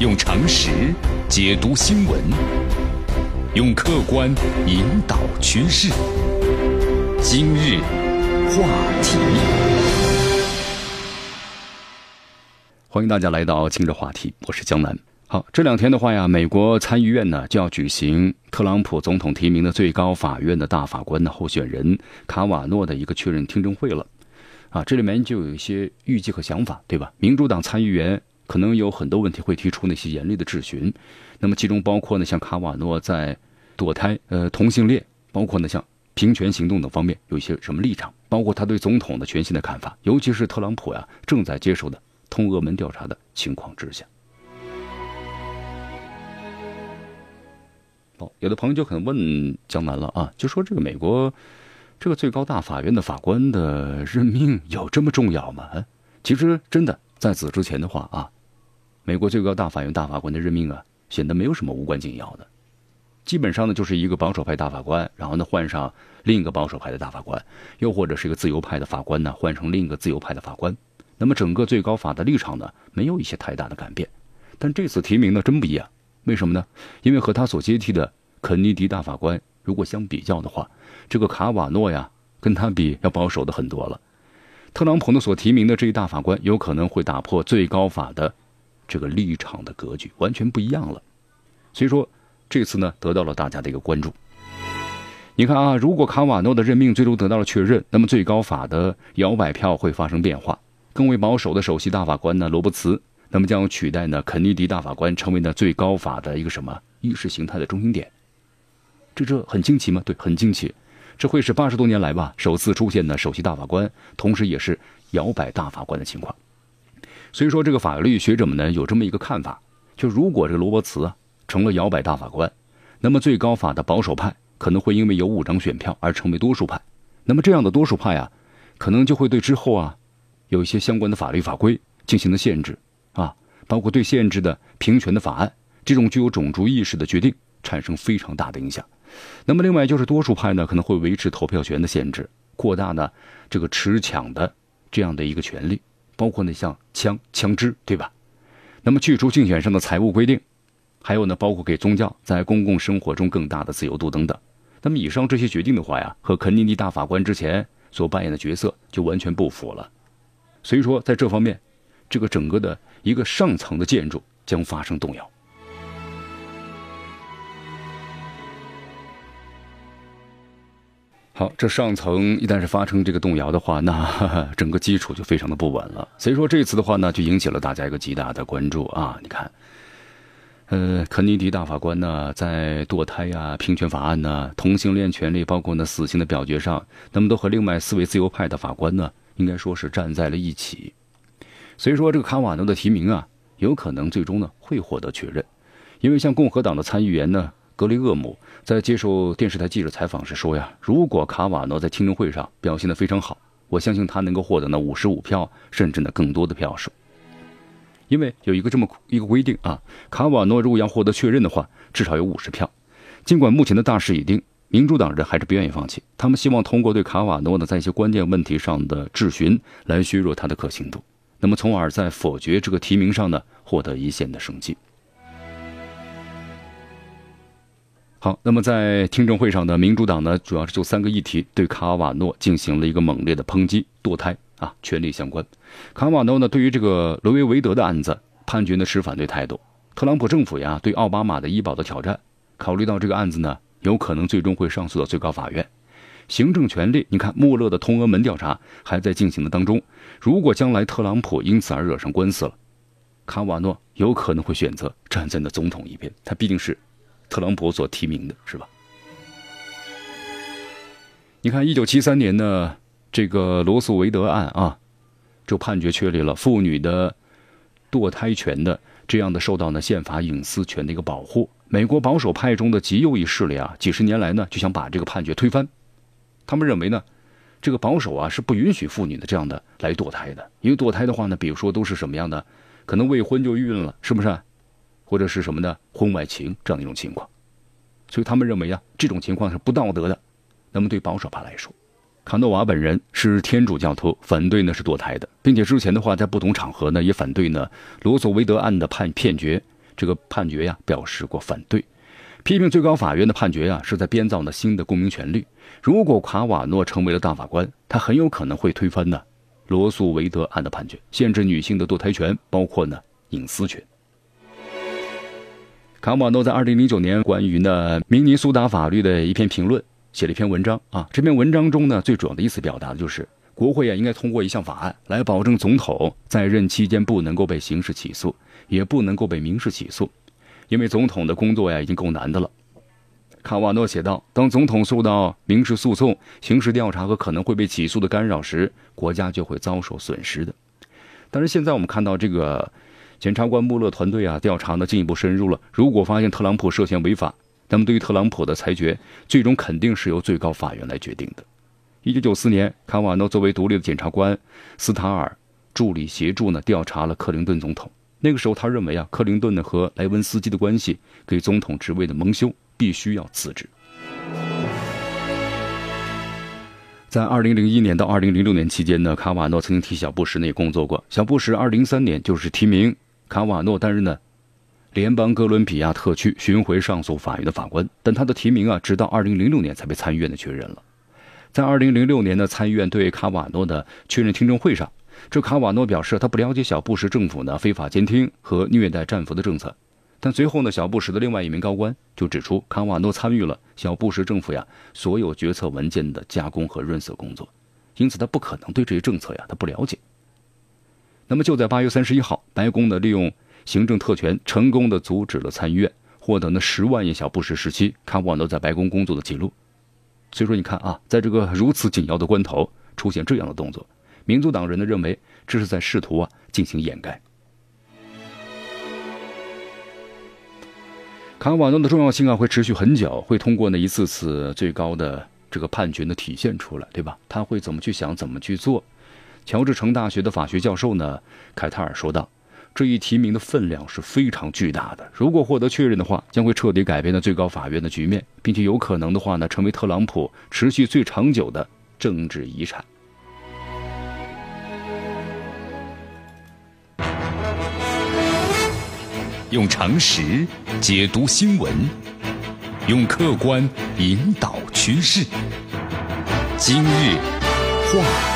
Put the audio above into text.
用常识解读新闻，用客观引导趋势。今日话题，欢迎大家来到今日话题，我是江南。好，这两天的话呀，美国参议院呢就要举行特朗普总统提名的最高法院的大法官的候选人卡瓦诺的一个确认听证会了。啊，这里面就有一些预计和想法，对吧？民主党参议员。可能有很多问题会提出那些严厉的质询，那么其中包括呢，像卡瓦诺在堕胎、呃同性恋，包括呢像平权行动等方面有一些什么立场，包括他对总统的全新的看法，尤其是特朗普呀正在接受的通俄门调查的情况之下。哦，有的朋友就可能问江南了啊，就说这个美国这个最高大法院的法官的任命有这么重要吗？其实真的在此之前的话啊。美国最高大法院大法官的任命啊，显得没有什么无关紧要的，基本上呢就是一个保守派大法官，然后呢换上另一个保守派的大法官，又或者是一个自由派的法官呢换成另一个自由派的法官。那么整个最高法的立场呢，没有一些太大的改变。但这次提名呢真不一样，为什么呢？因为和他所接替的肯尼迪大法官如果相比较的话，这个卡瓦诺呀跟他比要保守的很多了。特朗普呢所提名的这一大法官有可能会打破最高法的。这个立场的格局完全不一样了，所以说这次呢得到了大家的一个关注。你看啊，如果卡瓦诺的任命最终得到了确认，那么最高法的摇摆票会发生变化，更为保守的首席大法官呢罗伯茨，那么将取代呢肯尼迪大法官成为呢最高法的一个什么意识形态的中心点。这这很惊奇吗？对，很惊奇。这会是八十多年来吧首次出现呢首席大法官，同时也是摇摆大法官的情况。所以说，这个法律学者们呢有这么一个看法，就如果这个罗伯茨啊成了摇摆大法官，那么最高法的保守派可能会因为有五张选票而成为多数派，那么这样的多数派啊，可能就会对之后啊有一些相关的法律法规进行了限制啊，包括对限制的平权的法案，这种具有种族意识的决定产生非常大的影响。那么另外就是多数派呢可能会维持投票权的限制，扩大呢这个持枪的这样的一个权利。包括那，像枪、枪支，对吧？那么去除竞选上的财务规定，还有呢，包括给宗教在公共生活中更大的自由度等等。那么以上这些决定的话呀，和肯尼迪大法官之前所扮演的角色就完全不符了。所以说，在这方面，这个整个的一个上层的建筑将发生动摇。好，这上层一旦是发生这个动摇的话，那整个基础就非常的不稳了。所以说这次的话呢，就引起了大家一个极大的关注啊！你看，呃，肯尼迪大法官呢，在堕胎呀、平权法案呢、同性恋权利，包括呢死刑的表决上，那么都和另外四位自由派的法官呢，应该说是站在了一起。所以说这个卡瓦诺的提名啊，有可能最终呢会获得确认，因为像共和党的参议员呢。格雷厄姆在接受电视台记者采访时说：“呀，如果卡瓦诺在听证会上表现得非常好，我相信他能够获得那五十五票，甚至呢更多的票数。因为有一个这么一个规定啊，卡瓦诺如果要获得确认的话，至少有五十票。尽管目前的大势已定，民主党人还是不愿意放弃，他们希望通过对卡瓦诺呢在一些关键问题上的质询来削弱他的可信度，那么从而在否决这个提名上呢获得一线的生机。”好，那么在听证会上呢，民主党呢主要是就三个议题对卡瓦诺进行了一个猛烈的抨击，堕胎啊，权力相关。卡瓦诺呢对于这个罗维维德的案子判决呢持反对态度。特朗普政府呀对奥巴马的医保的挑战，考虑到这个案子呢有可能最终会上诉到最高法院。行政权力，你看穆勒的通俄门调查还在进行的当中，如果将来特朗普因此而惹上官司了，卡瓦诺有可能会选择站在那总统一边，他毕竟是。特朗普所提名的是吧？你看，一九七三年呢，这个罗素维德案啊，就判决确立了妇女的堕胎权的这样的受到呢宪法隐私权的一个保护。美国保守派中的极右翼势力啊，几十年来呢就想把这个判决推翻。他们认为呢，这个保守啊是不允许妇女的这样的来堕胎的，因为堕胎的话呢，比如说都是什么样的，可能未婚就孕了，是不是？或者是什么呢？婚外情这样的一种情况，所以他们认为啊，这种情况是不道德的。那么对保守派来说，卡诺瓦本人是天主教徒，反对呢是堕胎的，并且之前的话在不同场合呢也反对呢罗索维德案的判判决，这个判决呀表示过反对，批评最高法院的判决呀是在编造呢新的公民权利。如果卡瓦诺成为了大法官，他很有可能会推翻呢罗素维德案的判决，限制女性的堕胎权，包括呢隐私权。卡瓦诺在二零零九年关于呢明尼苏达法律的一篇评论。写了一篇文章啊，这篇文章中呢，最主要的意思表达的就是，国会啊应该通过一项法案来保证总统在任期间不能够被刑事起诉，也不能够被民事起诉，因为总统的工作呀已经够难的了。卡瓦诺写道：“当总统受到民事诉讼、刑事调查和可能会被起诉的干扰时，国家就会遭受损失的。”但是现在我们看到这个检察官穆勒团队啊，调查呢进一步深入了，如果发现特朗普涉嫌违法。那么，对于特朗普的裁决，最终肯定是由最高法院来决定的。一九九四年，卡瓦诺作为独立的检察官，斯塔尔助理协助呢调查了克林顿总统。那个时候，他认为啊，克林顿呢和莱文斯基的关系给总统职位的蒙羞，必须要辞职。在二零零一年到二零零六年期间呢，卡瓦诺曾经替小布什呢工作过。小布什二零零三年就是提名卡瓦诺担任呢。联邦哥伦比亚特区巡回上诉法院的法官，但他的提名啊，直到二零零六年才被参议院的确认了。在二零零六年的参议院对卡瓦诺的确认听证会上，这卡瓦诺表示他不了解小布什政府呢非法监听和虐待战俘的政策。但随后呢，小布什的另外一名高官就指出，卡瓦诺参与了小布什政府呀所有决策文件的加工和润色工作，因此他不可能对这些政策呀他不了解。那么就在八月三十一号，白宫呢利用。行政特权成功的阻止了参议院获得那十万亿小布什时期卡瓦诺在白宫工作的记录。所以说，你看啊，在这个如此紧要的关头出现这样的动作，民主党人呢认为这是在试图啊进行掩盖。卡瓦诺的重要性啊会持续很久，会通过那一次次最高的这个判决呢体现出来，对吧？他会怎么去想，怎么去做？乔治城大学的法学教授呢凯泰尔说道。这一提名的分量是非常巨大的，如果获得确认的话，将会彻底改变了最高法院的局面，并且有可能的话呢，成为特朗普持续最长久的政治遗产。用常识解读新闻，用客观引导趋势。今日话题。